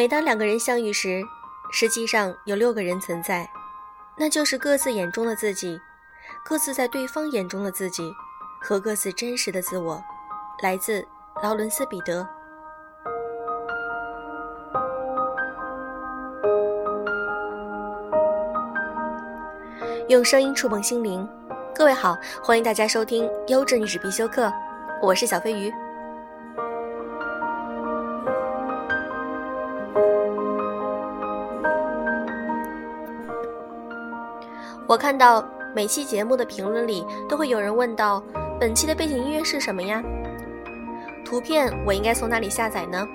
每当两个人相遇时，实际上有六个人存在，那就是各自眼中的自己，各自在对方眼中的自己，和各自真实的自我。来自劳伦斯·彼得。用声音触碰心灵，各位好，欢迎大家收听《优质女子必修课》，我是小飞鱼。我看到每期节目的评论里都会有人问到，本期的背景音乐是什么呀？图片我应该从哪里下载呢？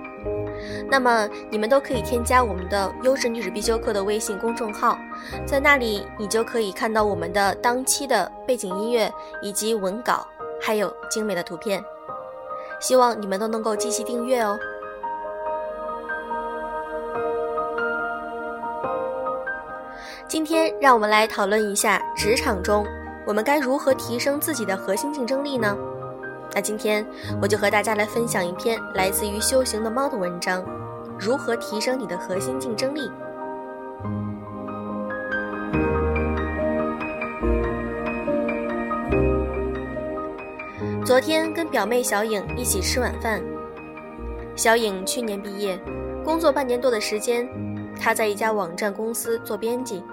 那么你们都可以添加我们的优质女子必修课的微信公众号，在那里你就可以看到我们的当期的背景音乐以及文稿，还有精美的图片。希望你们都能够积极订阅哦。今天让我们来讨论一下职场中我们该如何提升自己的核心竞争力呢？那今天我就和大家来分享一篇来自于修行的猫的文章：如何提升你的核心竞争力。昨天跟表妹小颖一起吃晚饭，小颖去年毕业，工作半年多的时间，她在一家网站公司做编辑。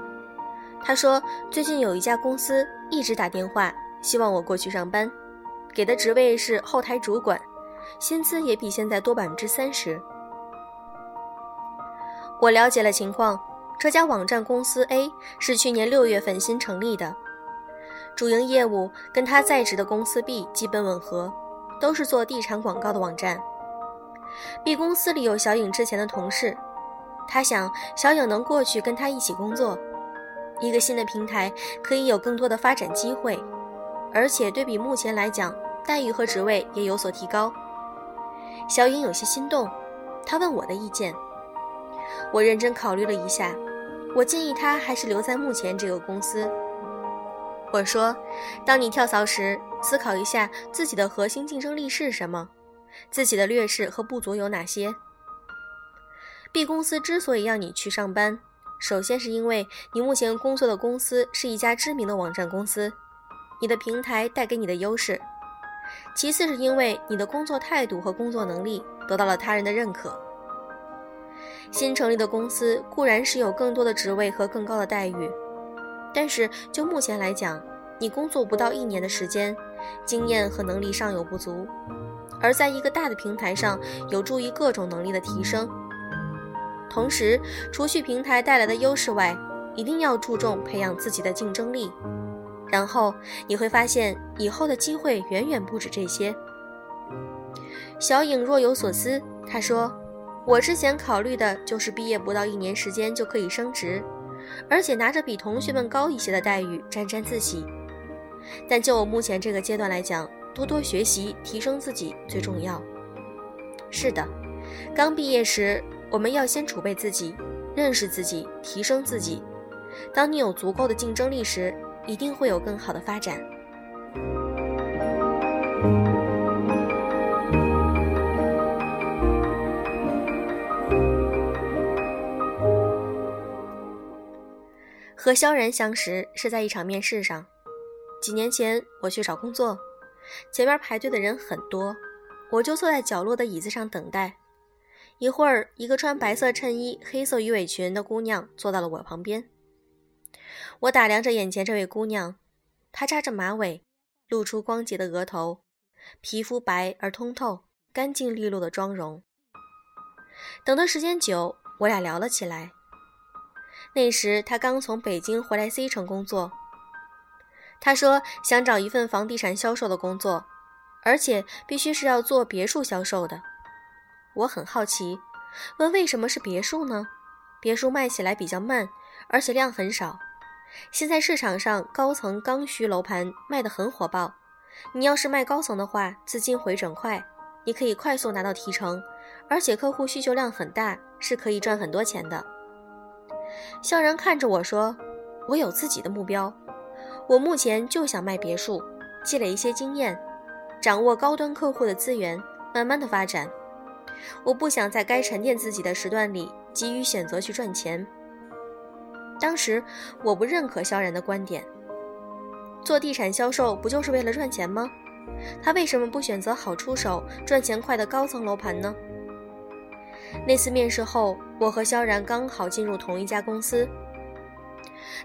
他说最近有一家公司一直打电话，希望我过去上班。给的职位是后台主管，薪资也比现在多百分之三十。我了解了情况，这家网站公司 A 是去年六月份新成立的，主营业务跟他在职的公司 B 基本吻合，都是做地产广告的网站。B 公司里有小颖之前的同事，他想小颖能过去跟他一起工作，一个新的平台可以有更多的发展机会。而且对比目前来讲，待遇和职位也有所提高。小颖有些心动，她问我的意见。我认真考虑了一下，我建议她还是留在目前这个公司。我说：“当你跳槽时，思考一下自己的核心竞争力是什么，自己的劣势和不足有哪些。”B 公司之所以让你去上班，首先是因为你目前工作的公司是一家知名的网站公司。你的平台带给你的优势，其次是因为你的工作态度和工作能力得到了他人的认可。新成立的公司固然是有更多的职位和更高的待遇，但是就目前来讲，你工作不到一年的时间，经验和能力尚有不足，而在一个大的平台上有助于各种能力的提升。同时，除去平台带来的优势外，一定要注重培养自己的竞争力。然后你会发现，以后的机会远远不止这些。小颖若有所思，她说：“我之前考虑的就是毕业不到一年时间就可以升职，而且拿着比同学们高一些的待遇，沾沾自喜。但就我目前这个阶段来讲，多多学习，提升自己最重要。是的，刚毕业时，我们要先储备自己，认识自己，提升自己。当你有足够的竞争力时，一定会有更好的发展。和萧然相识是在一场面试上。几年前我去找工作，前面排队的人很多，我就坐在角落的椅子上等待。一会儿，一个穿白色衬衣、黑色鱼尾裙的姑娘坐到了我旁边。我打量着眼前这位姑娘，她扎着马尾，露出光洁的额头，皮肤白而通透，干净利落的妆容。等的时间久，我俩聊了起来。那时她刚从北京回来 C 城工作，她说想找一份房地产销售的工作，而且必须是要做别墅销售的。我很好奇，问为什么是别墅呢？别墅卖起来比较慢，而且量很少。现在市场上高层刚需楼盘卖得很火爆，你要是卖高层的话，资金回整快，你可以快速拿到提成，而且客户需求量很大，是可以赚很多钱的。萧然看着我说：“我有自己的目标，我目前就想卖别墅，积累一些经验，掌握高端客户的资源，慢慢的发展。我不想在该沉淀自己的时段里急于选择去赚钱。当时我不认可萧然的观点，做地产销售不就是为了赚钱吗？他为什么不选择好出手、赚钱快的高层楼盘呢？那次面试后，我和萧然刚好进入同一家公司。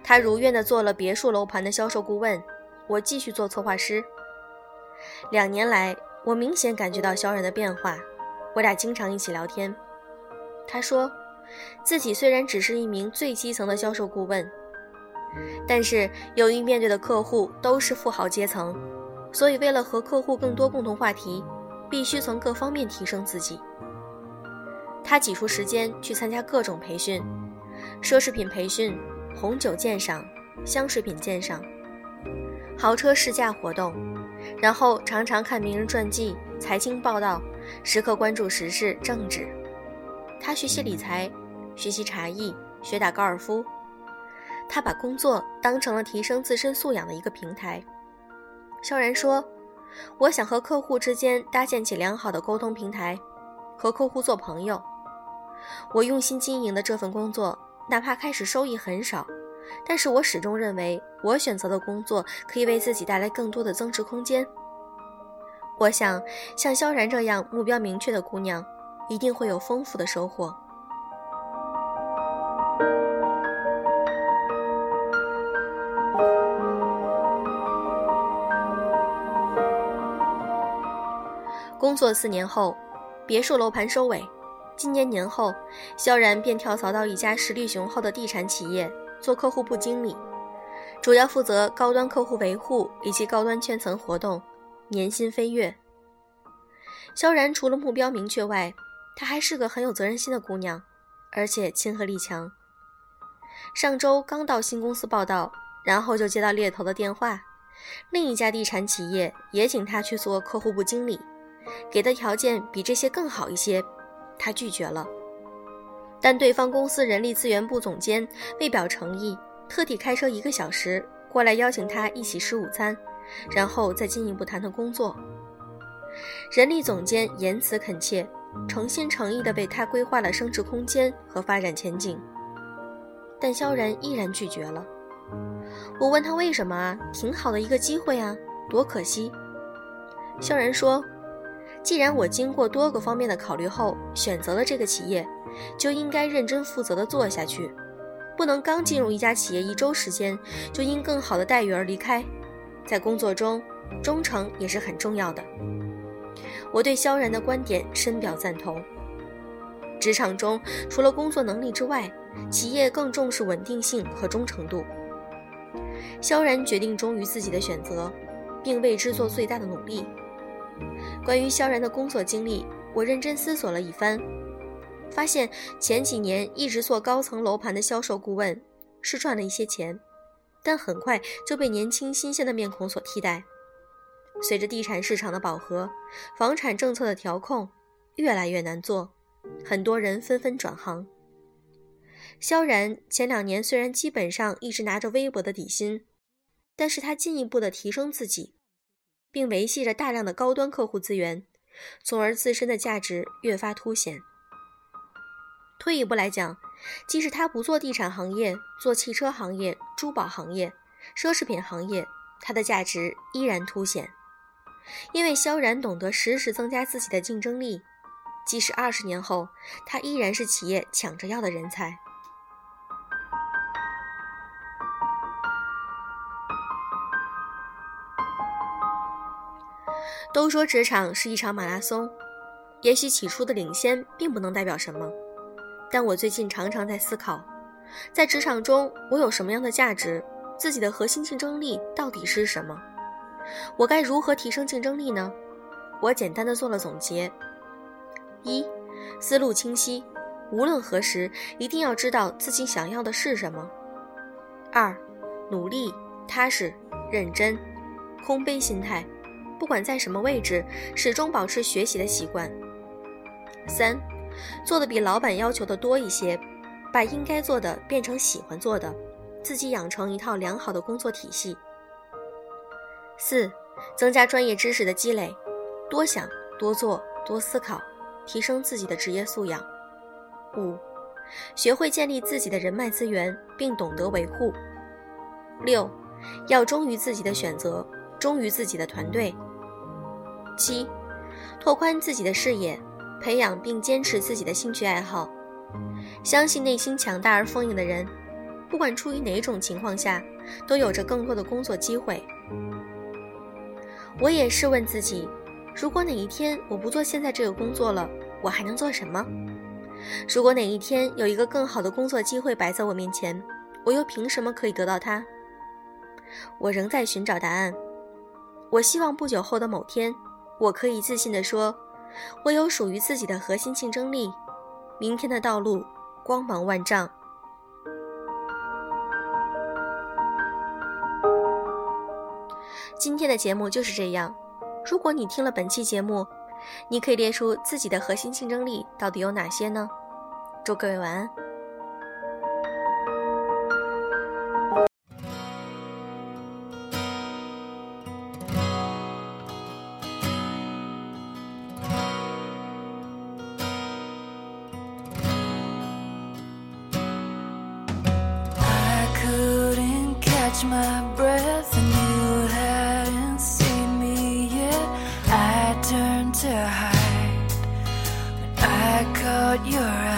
他如愿的做了别墅楼盘的销售顾问，我继续做策划师。两年来，我明显感觉到萧然的变化，我俩经常一起聊天。他说，自己虽然只是一名最基层的销售顾问，但是由于面对的客户都是富豪阶层，所以为了和客户更多共同话题，必须从各方面提升自己。他挤出时间去参加各种培训，奢侈品培训。红酒鉴赏、香水品鉴赏、豪车试驾活动，然后常常看名人传记、财经报道，时刻关注时事政治。他学习理财，学习茶艺，学打高尔夫。他把工作当成了提升自身素养的一个平台。萧然说：“我想和客户之间搭建起良好的沟通平台，和客户做朋友。我用心经营的这份工作。”哪怕开始收益很少，但是我始终认为我选择的工作可以为自己带来更多的增值空间。我想，像萧然这样目标明确的姑娘，一定会有丰富的收获。工作四年后，别墅楼盘收尾。今年年后，萧然便跳槽到一家实力雄厚的地产企业做客户部经理，主要负责高端客户维护以及高端圈层活动，年薪飞跃。萧然除了目标明确外，她还是个很有责任心的姑娘，而且亲和力强。上周刚到新公司报道，然后就接到猎头的电话，另一家地产企业也请她去做客户部经理，给的条件比这些更好一些。他拒绝了，但对方公司人力资源部总监为表诚意，特地开车一个小时过来邀请他一起吃午餐，然后再进一步谈谈工作。人力总监言辞恳切，诚心诚意地为他规划了升职空间和发展前景，但萧然依然拒绝了。我问他为什么啊？挺好的一个机会啊，多可惜。萧然说。既然我经过多个方面的考虑后选择了这个企业，就应该认真负责的做下去，不能刚进入一家企业一周时间就因更好的待遇而离开。在工作中，忠诚也是很重要的。我对萧然的观点深表赞同。职场中，除了工作能力之外，企业更重视稳定性和忠诚度。萧然决定忠于自己的选择，并为之做最大的努力。关于萧然的工作经历，我认真思索了一番，发现前几年一直做高层楼盘的销售顾问是赚了一些钱，但很快就被年轻新鲜的面孔所替代。随着地产市场的饱和，房产政策的调控越来越难做，很多人纷纷转行。萧然前两年虽然基本上一直拿着微薄的底薪，但是他进一步的提升自己。并维系着大量的高端客户资源，从而自身的价值越发凸显。退一步来讲，即使他不做地产行业，做汽车行业、珠宝行业、奢侈品行业，他的价值依然凸显。因为萧然懂得时时增加自己的竞争力，即使二十年后，他依然是企业抢着要的人才。都说职场是一场马拉松，也许起初的领先并不能代表什么，但我最近常常在思考，在职场中我有什么样的价值，自己的核心竞争力到底是什么？我该如何提升竞争力呢？我简单的做了总结：一、思路清晰，无论何时一定要知道自己想要的是什么；二、努力、踏实、认真，空杯心态。不管在什么位置，始终保持学习的习惯。三，做的比老板要求的多一些，把应该做的变成喜欢做的，自己养成一套良好的工作体系。四，增加专业知识的积累，多想多做多思考，提升自己的职业素养。五，学会建立自己的人脉资源，并懂得维护。六，要忠于自己的选择，忠于自己的团队。七，拓宽自己的视野，培养并坚持自己的兴趣爱好。相信内心强大而丰盈的人，不管处于哪种情况下，都有着更多的工作机会。我也试问自己：如果哪一天我不做现在这个工作了，我还能做什么？如果哪一天有一个更好的工作机会摆在我面前，我又凭什么可以得到它？我仍在寻找答案。我希望不久后的某天，我可以自信地说：我有属于自己的核心竞争力。明天的道路光芒万丈。今天的节目就是这样。如果你听了本期节目，你可以列出自己的核心竞争力到底有哪些呢？祝各位晚安。Catch my breath and you hadn't seen me yet. I turned to hide when I caught your eye.